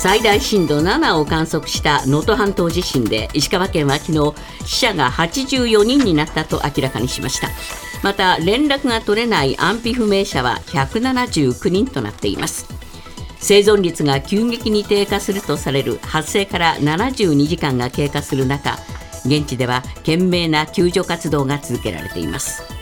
最大震度7を観測した能登半島地震で石川県は昨日死者が84人になったと明らかにしました。また連絡が取れない安否不明者は179人となっています。生存率が急激に低下するとされる発生から72時間が経過する中現地では懸命な救助活動が続けられています。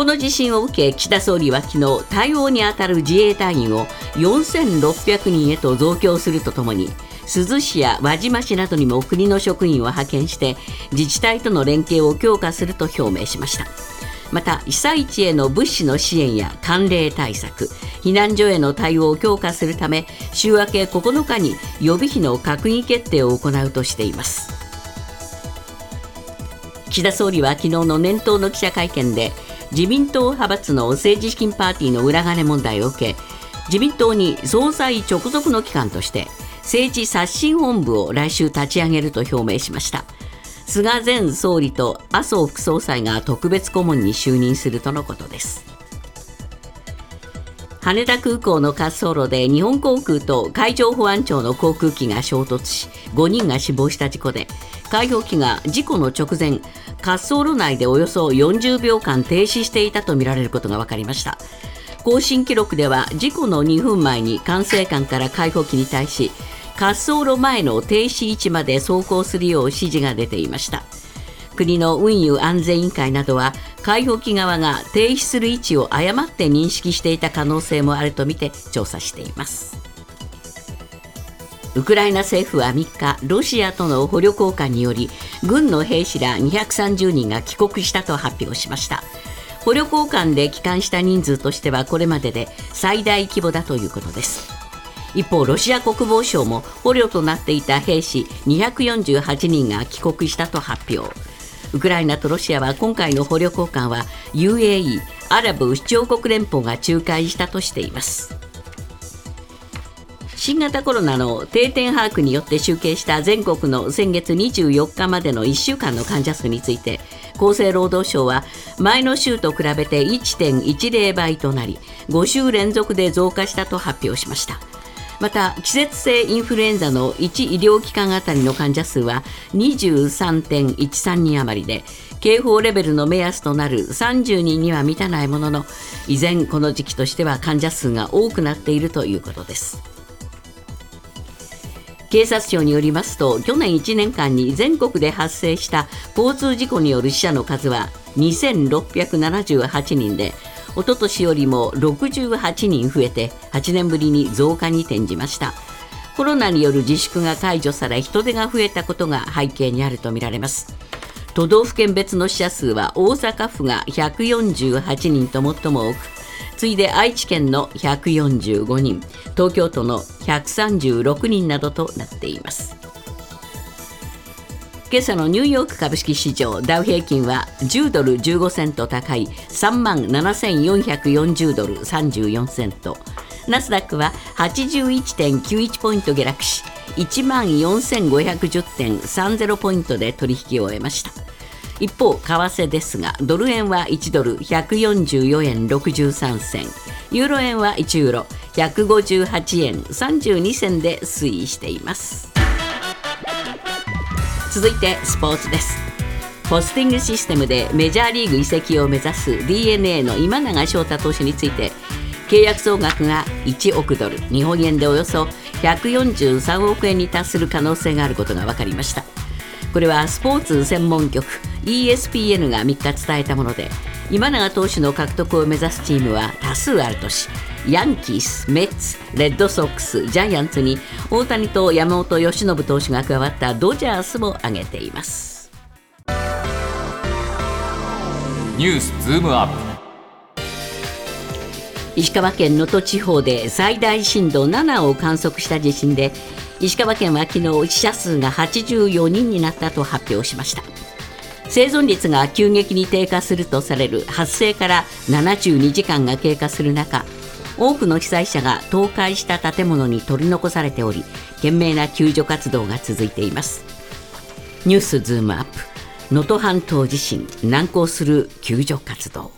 この地震を受け岸田総理は昨日対応に当たる自衛隊員を4600人へと増強するとともに珠洲市や輪島市などにも国の職員を派遣して自治体との連携を強化すると表明しました。また被災地への物資の支援や寒冷対策避難所への対応を強化するため週明け9日に予備費の閣議決定を行うとしています。岸田総理は昨日の年頭の記者会見で自民党派閥の政治資金パーティーの裏金問題を受け自民党に総裁直属の機関として政治刷新本部を来週立ち上げると表明しました。菅前総理と麻生副総裁が特別顧問に就任するとのことです。羽田空港の滑走路で日本航空と海上保安庁の航空機が衝突し5人が死亡した事故で海保機が事故の直前滑走路内でおよそ40秒間停止していたとみられることが分かりました。更新記録では事故の2分前に管制官から海保機に対し滑走路前の停止位置まで走行するよう指示が出ていました。国の運輸安全委員会などは海保機側が停止する位置を誤って認識していた可能性もあるとみて調査しています。ウクライナ政府は3日ロシアとの捕虜交換により軍の兵士ら230人が帰国したと発表しました。捕虜交換で帰還した人数としてはこれまでで最大規模だということです。一方ロシア国防省も捕虜となっていた兵士248人が帰国したと発表。ウクライナとロシアは今回の捕虜交換は UAE= アラブ首長国連邦が仲介したとしています。新型コロナの定点把握によって集計した全国の先月24日までの1週間の患者数について厚生労働省は前の週と比べて1.10倍となり5週連続で増加したと発表しました。また季節性インフルエンザの1医療機関あたりの患者数は23.13人余りで警報レベルの目安となる30人には満たないものの依然この時期としては患者数が多くなっているということです。警察庁によりますと去年1年間に全国で発生した交通事故による死者の数は2678人で一昨年よりも68人増えて8年ぶりに増加に転じました。コロナによる自粛が解除され人手が増えたことが背景にあるとみられます。都道府県別の死者数は大阪府が148人と最も多く次いで愛知県の145人東京都の136人などとなっています。今朝のニューヨーク株式市場ダウ平均は10ドル15セント高い3万7440ドル34セント。ナスダックは81.91ポイント下落し1万4510.30ポイントで取引を終えました。一方為替ですがドル円は1ドル144円63銭。ユーロ円は1ユーロ158円32銭で推移しています。続いてスポーツです。ポスティングシステムでメジャーリーグ移籍を目指す d n a の今永昇太投手について契約総額が1億ドル日本円でおよそ143億円に達する可能性があることが分かりました。これはスポーツ専門局 ESPN が3日伝えたもので今永投手の獲得を目指すチームは多数あるとしヤンキース、メッツ、レッドソックス、ジャイアンツに大谷と山本由伸投手が加わったドジャースも挙げています。ニュースズームアップ。石川県能登地方で最大震度7を観測した地震で石川県は昨日死者数が84人になったと発表しました生存率が急激に低下するとされる発生から72時間が経過する中多くの被災者が倒壊した建物に取り残されており懸命な救助活動が続いています。ニュースズームアップ。能登半島地震難航する救助活動。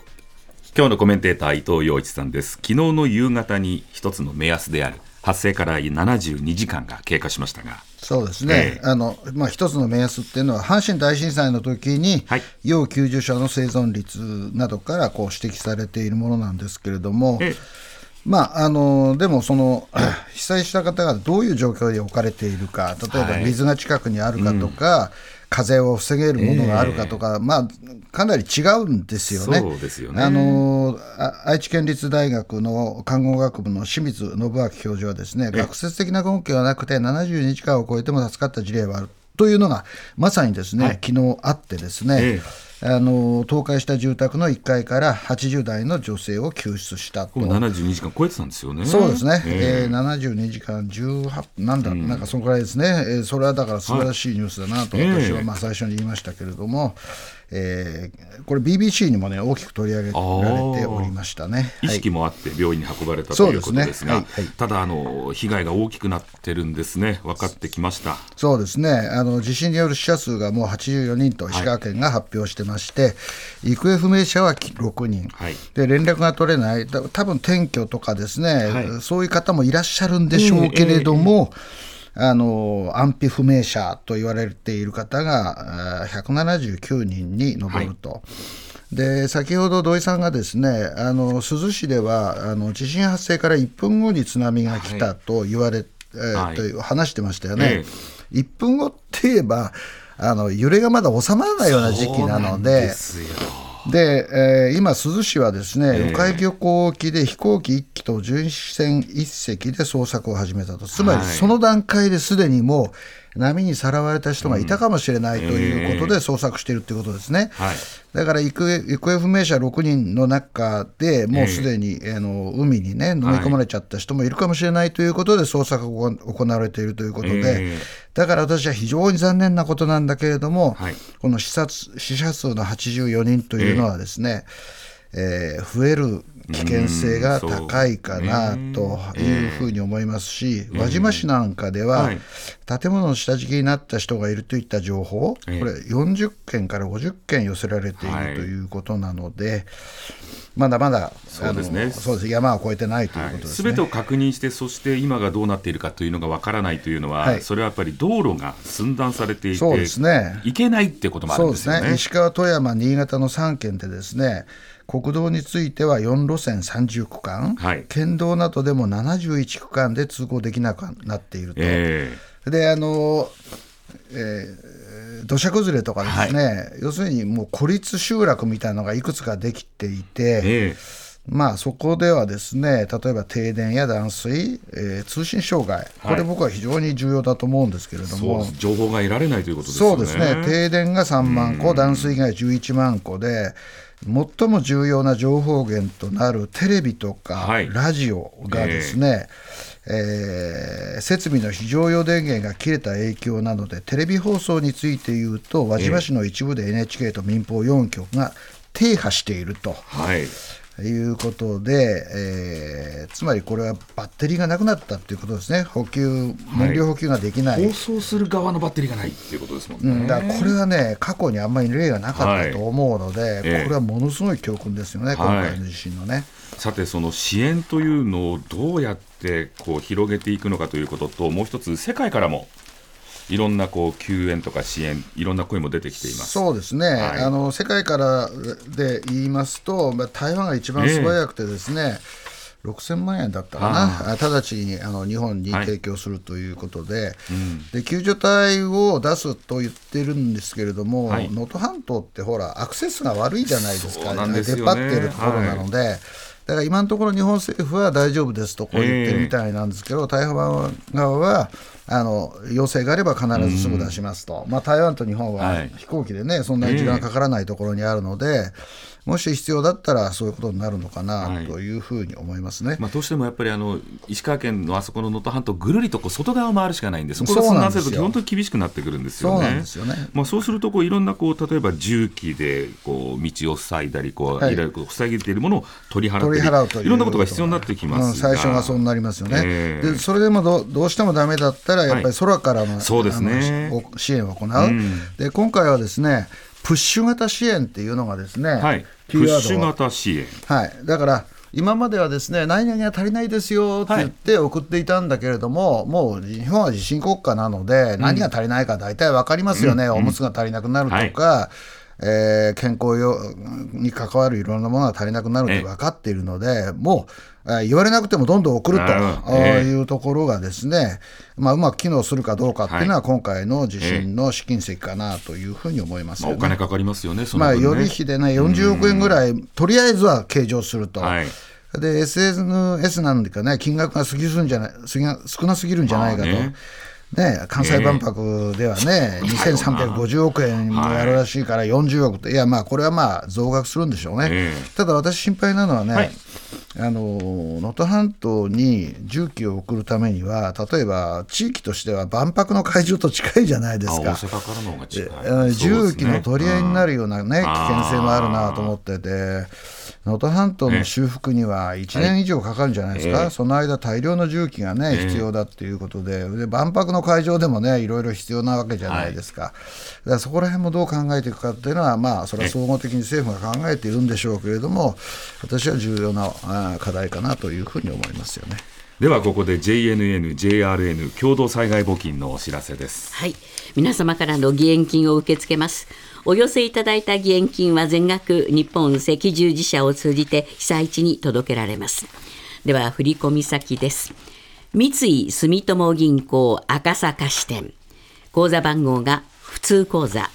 今日のコメンテーター伊藤洋一さんです。昨日の夕方に一つの目安である発生から72時間が経過しましたが。そうですね、ええ。あのまあ、一つの目安っていうのは、阪神大震災の時に、はい。要救助者の生存率などからこう指摘されているものなんですけれども、ええ。まあ、あのでもその、被災した方がどういう状況で置かれているか、例えばはい。水が近くにあるかとか、風を防げるものがあるかとか、まあ、かなり違うんですよね。そうですよね。あのあ愛知県立大学の看護学部の清水信明教授はですね、学説的な根拠はなくて、72時間を超えても助かった事例はあるというのが、まさにですね、昨日あってですね、えあの倒壊した住宅の1階から80代の女性を救出したと。こ。れ72時間超えてたんですよね。そうですね、ええ。ー72時間18分、なん。だ、なんかそのくらいですね、えーそれはだから素晴らしいニュースだなと、はい私ええはまあ最初に言いましたけれども、えーこれ、BBC にもね、大きく取り上げられておりましたね。意はい。識もあって病院に運ばれたということですが、はいはい。ただあの、被害が大きくなってるんですね、分かってきました。そうですね。あの地震による死者数がもう84人と石川県が発表してまして、行方不明者は6人、はい。で連絡が取れない、た多分転居とかですね、はい。そういう方もいらっしゃるんでしょうけれども、あの安否不明者と言われている方があー179人に上ると。で先ほど土井さんがですねあの珠洲市ではあの地震発生から1分後に津波が来たと言われ、えーはいと話してましたよね。え1分後って言えばあの揺れがまだ収まらないような時期なのそうで。すよで、えー今、珠洲市はですね、ええ。鵜飼漁港沖で飛行機1機と巡視船1隻で捜索を始めたと、つまりはい。その段階ですでにもう波にさらわれた人がいたかもしれないということで捜索しているということですね。はい。だから行方行方不明者6人の中でもうすでに、あの海にね飲み込まれちゃった人もいるかもしれないということで捜索が行われているということで、ええだから私は非常に残念なことなんだけれども、はい。この死殺死者数の84人というのはですね、えー増える危険性が高いかなうん。というふうに思いますし、輪島市なんかでは、はい建物の下敷きになった人がいるといった情報、ええ。これ40件から50件寄せられているはいということなので、まだまだそうですね。そうです。山は越えてないということですね。すべてを確認して、そして今がどうなっているかというのがわからないというのは、はい。それはやっぱり道路が寸断されていて、そうですね。行けないってこともあるんでよね。ね。石川、富山、新潟の3県でですね国道については4路線30区間、はい。県道などでも71区間で通行できなくなっていると。えであの、えー土砂崩れとかですね、要するにもう孤立集落みたいなのがいくつかできていて、ええ。まあ、そこではですね例えば停電や断水、えー通信障害、これ僕は非常に重要だと思うんですけれども。です。情報が得られないということですよね。そうですね、停電が3万戸、断水が11万戸で、最も重要な情報源となるテレビとかはい。ラジオがですね、えー設備の非常用電源が切れた影響などで、テレビ放送について言うと、輪島市の一部で NHK と民放4局が停波していると。はい。いうことで、えーつまりこれはバッテリーがなくなったということですね、補給、燃料補給ができない、放送する側のバッテリーがないっていうことですもんね。うん、だからこれはね、過去にあんまり例がなかったと思うので、ええ。これはものすごい教訓ですよね、今回の地震のね。さて、その支援というのをどうやってこう広げていくのかということと、もう一つ、世界からもいろんなこう救援とか支援、いろんな声も出てきています。そうですね、はい。あの世界からで言いますと、まあ、台湾が一番素早くてですね、6000万円だったかな、あ直ちにあの日本にはい提供するということで,、で、救助隊を出すと言ってるんですけれども、はい。能登半島ってほら、アクセスが悪いじゃないですか、すよね。出っ張っているところなので。だから今のところ日本政府は大丈夫ですとこう言ってるみたいなんですけど、台湾側はあの要請があれば必ずすぐ出しますと、まあ、台湾と日本ははい。飛行機でね、そんなに時間かからないところにあるので、もし必要だったらそういうことになるのかはない。というふうに思いますね。まあ、どうしてもやっぱりあの石川県のあそこの能登半島、ぐるりとこう外側を回るしかないんで、そこが本当に厳しくなってくるんですよね。そうまあ、そうするとこう、いろんなこう例えば重機でこう道を塞いだりこう、はい。いろいろこう塞ぎているものを取り払取りったり払うという。いろんなことが必要になってきますが、うん、最初がそうなりますよね、ええ。でそれでもどどうしてもダメだったら、やっぱり空からの,、そうですね。支援を行う、ん。で、今回はですね、プッシュ型支援っていうのがですね、はい、プッシュ型支援。はい、だから、今まではですね何々が足りないですよって言って送っていたんだけれども、もう日本は地震国家なので、何が足りないか大体分かりますよね、おむつが足りなくなるとか。えー健康用に関わるいろんなものが足りなくなるって分かっているので、もう、えー言われなくてもどんどん送ると。いうところがですね、まあ、うまく機能するかどうかっていうのは、今回の地震の試金石かなというふうに思いますまあ。お金かかりますよね、そのまあ、予備費でね、40億円ぐらい、とりあえずは計上すると。はい。で SNS なんでかね、金額が過ぎるんじゃない過ぎな少なすぎるんじゃないかと、まあねね関西万博ではね、2350億円もやるらしいから40億って、いや、まあ、これはまあ増額するんでしょうね、えただ私、心配なのはね、はい。あの能登半島に重機を送るためには、例えば地域としては万博の会場と近いじゃないですか。重機の取り合いになる、るようなね、危険性もあるなと思ってて、能登半島の修復には1年以上かかるんじゃないですか、ええその間、大量の重機がね、必要だっていうことで、で万博の会場でもね、いろいろ必要なわけじゃないですか、だからそこら辺もどう考えていくかっていうのは、まあ、それは総合的に政府が考えているんでしょうけれども、私は重要な課題かなというふうに思いますよね。ではここで JNN、JRN 共同災害募金のお知らせです。はい。皆様からの義援金を受け付けます。お寄せいただいた義援金は全額日本赤十字社を通じて被災地に届けられます。では、振込先です。三井住友銀行赤坂支店。口座番号が普通口座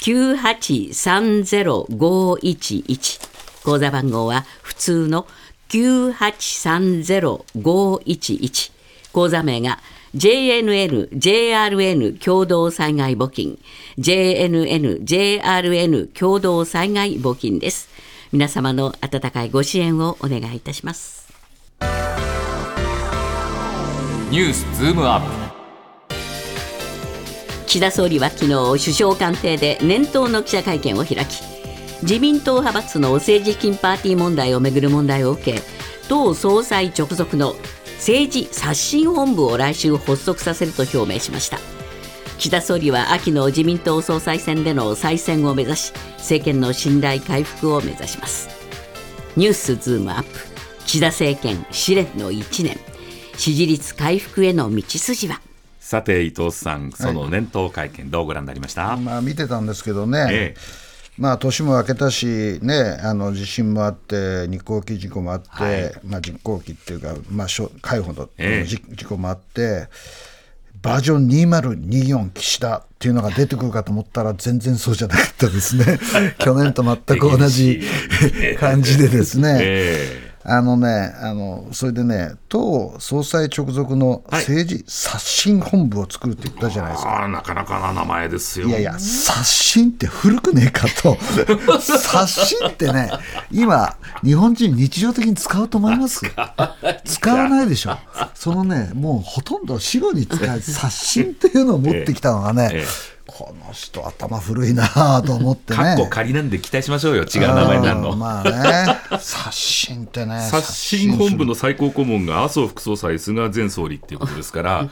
9830511。口座番号は普通の9830511。口座名が JNN、JRN 共同災害募金、JNN、JRN 共同災害募金です。皆様の温かいご支援をお願いいたします。ニュースズームアップ岸田総理は昨日首相官邸で年頭の記者会見を開き自民党派閥の政治資金パーティー問題をめぐる問題を受け党総裁直属の政治刷新本部を来週発足させると表明しました。岸田総理は秋の自民党総裁選での再選を目指し政権の信頼回復を目指します。ニュースズームアップ。岸田政権試練の1年。支持率回復への道筋は？さて伊藤さん、その年頭会見、どうご覧になりました、まあ、見てたんですけどね、ええまあ、年も明けたし、ね、あの地震もあって、日航機事故もあって、はい。まあ、実行機っていうか、まあ、しょ海保のええ。事事故もあって、バージョン2024岸田っていうのが出てくるかと思ったら、全然そうじゃなかったですね、去年と全く同じ感じでですね。えあのね、あのそれでね、党総裁直属の政治刷新本部を作るって言ったじゃないですか。ああなかなかな名前ですよ。いやいや、刷新って古くねえかと、刷新ってね、今、日本人、日常的に使うと思います使わないでしょ、そのね、もうほとんど死後に使う 刷新っていうのを持ってきたのがね、ええこの人、頭古いなと思ってね。かっこ仮なんで期待しましょうよ、違う名前になるの。うんまあね、刷新ってね、刷新本部のの最高顧問が麻生副総裁、菅前総理っていうことですから、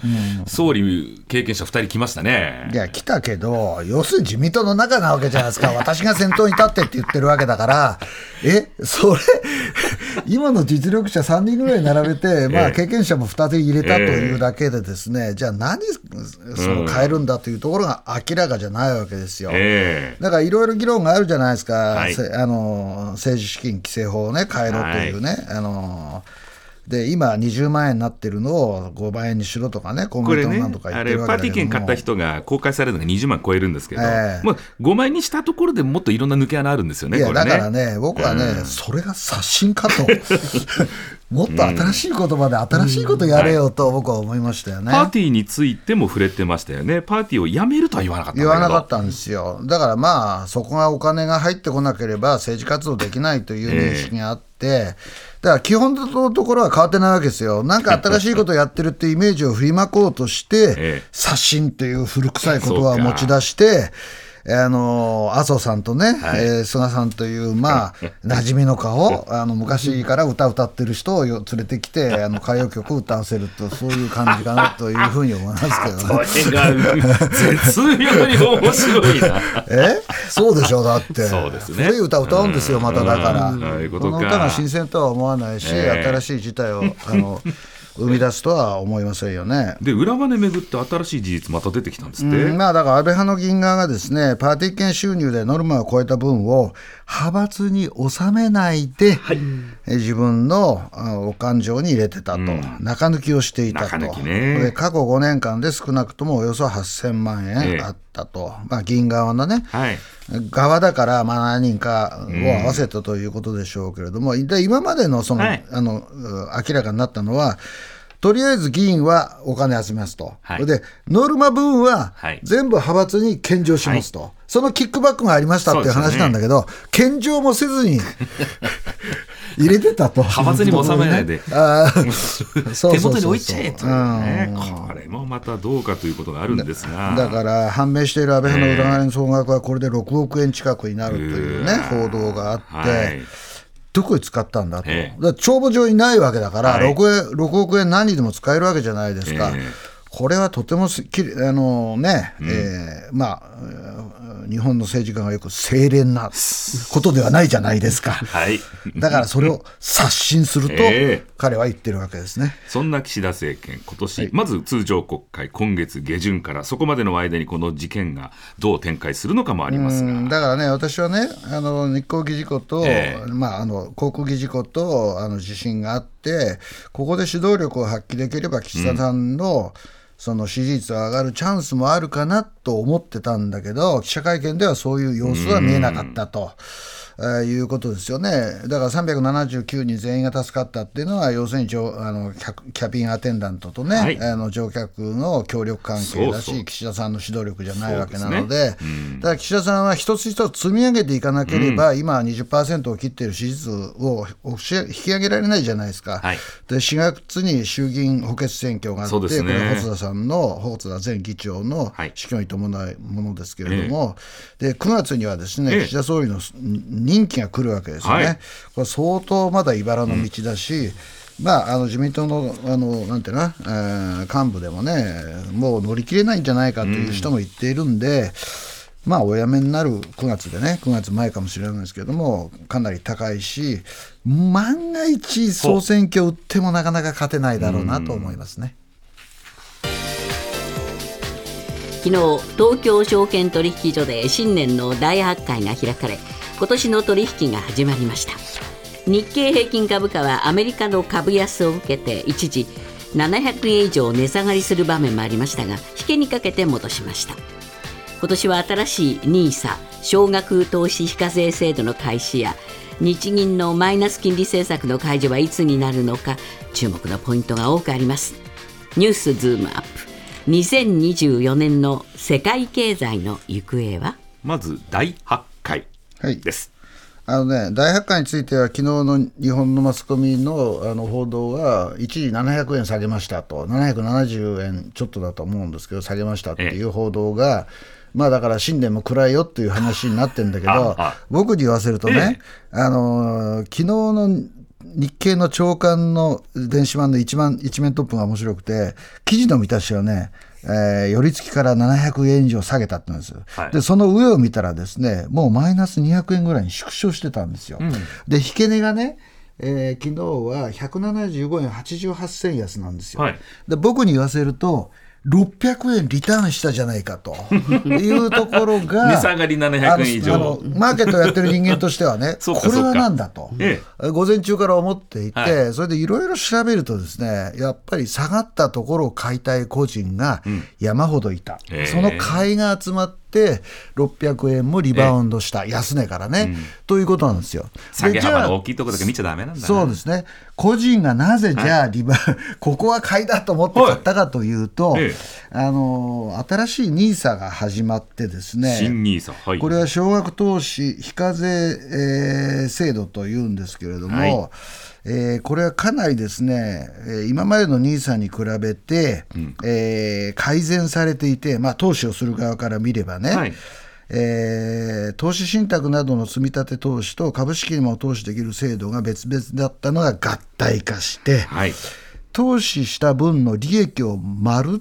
総理経験者2人来ましたね。い。や、来たけど、要するに自民党の中なわけじゃないですか、私が先頭に立ってって言ってるわけだから、え、それ、今の実力者3人ぐらい並べて、まあ、ええ経験者も2人入れたというだけで、ですね、じゃあ何、その変えるんだというところが明らかじゃないわけですよ。ええ。だからいろいろ議論があるじゃないですか、はい。せあの政治資金規正法を、ね、変えろというね、あので今、20万円になってるのを5万円にしろとかね、公明党なんとか、言あってるわれパーティー券買った人が公開されるのが20万超えるんですけど、ええ。まあ、5万円にしたところでもっといろんな抜け穴あるんですよね、いやこれね。だからね、僕はね、うん。それが刷新かと、もっと新しい言葉で新しいことやれよと僕は思いましたよね。パーティーについても触れてましたよね、パーティーをやめるとは言わなかった言わなかったんですよ。だからまあ、そこがお金が入ってこなければ政治活動できないという認識があって、だから基本のところは変わってないわけですよ。なんか新しいことをやってるってイメージを振りまこうとして、ええ刷新っていう古臭い言葉を持ち出して、あの麻生さんとね、はいえー菅さんという、まあ、馴染みの顔、あの昔から歌歌ってる人をよ連れてきて、あの歌謡曲を歌わせると、そういう感じかなというふうに思いますけどね。それが絶妙に面白いな。え？そうでしょうだってそうですね古い歌歌うんですよまただからうこの歌が新鮮とは思わないし、ええ新しい事態をあの生み出すとは思いませんよね。で裏金めぐって新しい事実また出てきたんですって？うんまあだから安倍派の議員側がですねパーティー券収入でノルマを超えた分を派閥に収めないで、え自分のあお勘定に入れてたと、中抜きをしていたと、ね。で過去5年間で少なくともおよそ8000万ええ。円あったと、まあ、議員側のね、はい。側だから、まあ、何人かを合わせたということでしょうけれども、で今までのその、はい。あのう明らかになったのは、とりあえず議員はお金集めますと、はい。でノルマ分ははい。全部派閥に献上しますと、そのキックバックがありましたっていう話なんだけど、献上もせずに 入れてたと。派閥にも収めないで。手元に置いちゃえとこれもまたどうかということがあるんですが。だから判明している安倍派の裏金の総額はこれで6億円近くになるというね、報道があって、はいどこに使ったんだと、ええ。だから帳簿上にないわけだから、はい。6, 円6億円何にでも使えるわけじゃないですか。ええ。これはとてもすきりあのね、えーまあ、えー日本の政治家がよく清廉なことではないじゃないですか。はい。だからそれを刷新すると、ええ彼は言ってるわけですね。そんな岸田政権、今年、まず通常国会、今月下旬から、そこまでの間にこの事件がどう展開するのかもありますが、うんだからね、私はね、あの日航機事故と、ええまあ、あの航空機事故とあの地震があって、ここで指導力を発揮できれば、岸田さんの、その支持率が上がるチャンスもあるかなと思ってたんだけど、記者会見ではそういう様子は見えなかったと。えーいうことですよね。だから379人全員が助かったっていうのは、要するに乗あのキャキャビンアテンダントとね、はい。あの乗客の協力関係だし、そうそう。岸田さんの指導力じゃないわけなので、ですね。うん。ただ岸田さんは一つ一つ積み上げていかなければ、今20%を切っている支持率を引き上げられないじゃないですか。はい。で4月に衆議院補欠選挙があって、ね。これ細田さんの細田前議長のはい。死去に伴うものですけれども、で9月にはですね、ええ。岸田総理の任期が来るわけですよね。はい。これ相当まだ茨の道だし、まあ、あの自民党のあのなんていうの、えー幹部でもね、もう乗り切れないんじゃないかという人も言っているんで、まあ、お辞めになる9月でね、9月前かもしれないですけども、かなり高いし、万が一、総選挙打ってもなかなか勝てないだろうなと思いますね。昨日東京証券取引所で新年の大発会が開かれ今年の取引が始まりました。日経平均株価はアメリカの株安を受けて一時700円以上値下がりする場面もありましたが引けにかけて戻しました。今年は新しい NISA 少額投資非課税制度の開始や日銀のマイナス金利政策の解除はいつになるのか注目のポイントが多くあります。ニュースズームアップ。2024年の世界経済の行方は？まず第8回はい。です。あのね、大発会については、昨日の日本のマスコミのあの報道が、一時700円下げましたと、770円ちょっとだと思うんですけど、下げましたっていう報道が、まあだから新年も暗いよっていう話になってるんだけど 僕に言わせるとね、あのー昨日の日経の長官の電子版の一番一面トップが面白くて、記事の見出しはね、えー寄り付きから700円以上下げたって言うんです。よ、はい。でその上を見たらですねもうマイナス200円ぐらいに縮小してたんですよ、で引け値がね、えー昨日は175円88銭安なんですよ、はい。で僕に言わせると600円リターンしたじゃないかと。いうところが 値下がり700円以上。マーケットやってる人間としてはね これはなんだと、え午前中から思っていて、はそれでいろいろ調べるとですねやっぱり下がったところを買いたい個人が山ほどいた、ええ。その買いが集まって600円もリバウンドした、安値からね、ということなんですよ。下げ幅の大きいところだけ見ちゃダメなんだな。そうですね。個人がなぜじゃあリバ、ここは買いだと思って買ったかというと、はいええ。あの新しい NISA が始まってですね。新ニーサ、はい。これは少額投資非課税、えー制度というんですけれども、はいえーこれはかなりですね、えー今までの NISA に比べて、えー改善されていて、まあ、投資をする側から見ればね、はい。えー投資信託などの積み立て投資と株式にも投資できる制度が別々だったのが合体化して、はい。投資した分の利益を丸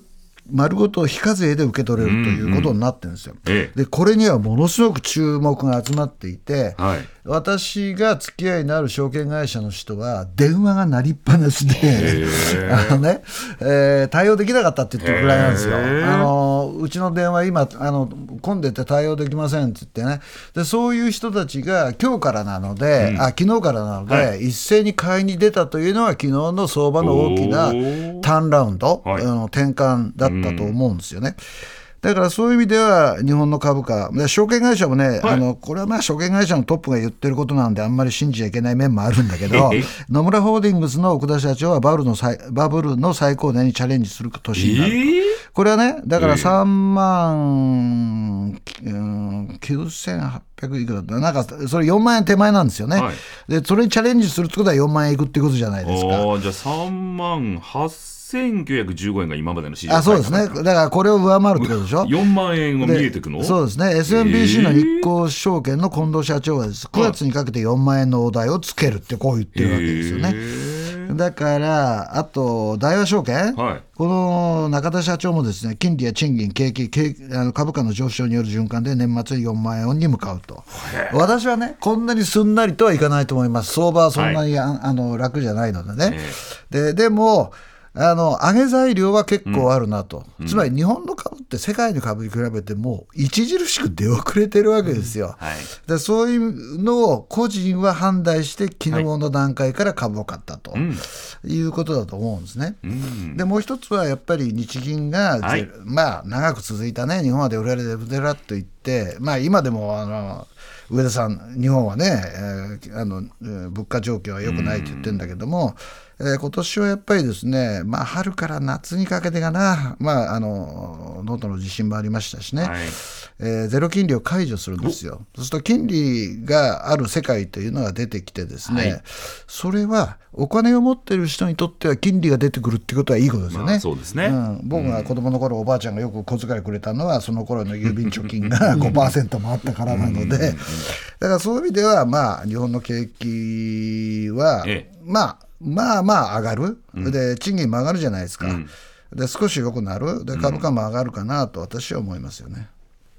丸ごと非課税で受け取れるということになってるんですよ。ええ。でこれにはものすごく注目が集まっていて、はい。私が付き合いのある証券会社の人は電話が鳴りっぱなしで、あのねえー対応できなかったって言ってるぐらいなんですよ。あのうちの電話今あの混んでて対応できませんって言ってね。でそういう人たちが今日からなので、あ昨日からなので、は一斉に買いに出たというのは昨日の相場の大きなターンラウンド、はい。あの転換だったと思うんですよね。だからそういう意味では、日本の株価、で証券会社もね、あのこれはまあ証券会社のトップが言ってることなんで、あんまり信じちゃいけない面もあるんだけど、野村ホールディングスの奥田社長はバブルの最バブルの最高値にチャレンジする年になると。えー？これはね、だからええ3万、うん、9800いくらだったな。んかそれ4万円手前なんですよね、はい。でそれにチャレンジするってことは4万円いくってことじゃないですか。じゃあ3万8915円が今までの市場あそうですね、だからこれを上回るってことでしょ？4万円が見でえてくの？そうですね、SMBC の日興証券の近藤社長はです、9月にかけて4万円のお題をつけるって、こう言ってるわけですよね。だから、あと、大和証券、はい。この中田社長もですね金利や賃金、景気、景あの株価の上昇による循環で年末に4万円に向かうと、私はね、こんなにすんなりとはいかないと思います、相場はそんなに、ああの楽じゃないのでね。ででもあの上げ材料は結構あるなと、つまり日本の株って世界の株に比べてもう著しく出遅れてるわけですよ。はい。でそういうのを個人は判断して、昨日の段階から株を買ったと、い、うことだと思うんですね。でもう一つはやっぱり日銀が、はい。ぜまあ、長く続いたね、日本はデフレでデフレと言って、まあ、今でもあの上田さん、日本はね、えーあのえー物価状況は良くないと言ってるんだけども、えー今年はやっぱりですね、まあ、春から夏にかけてかな、まあ、あの能登の地震もありましたしね、はい。えーゼロ金利を解除するんですよ。そうすると金利がある世界というのが出てきてですね、はい。それはお金を持ってる人にとっては金利が出てくるってことはいいことですよね。まあそうですね。ん、僕が子供の頃、おばあちゃんがよく小遣いくれたのはその頃の郵便貯金が 5%もあったからなので、だからそういう意味では、まあ、日本の景気は、ええ。まあまあまあ上がる、で賃金も上がるじゃないですか。で少し良くなるで株価も上がるかなと私は思いますよね。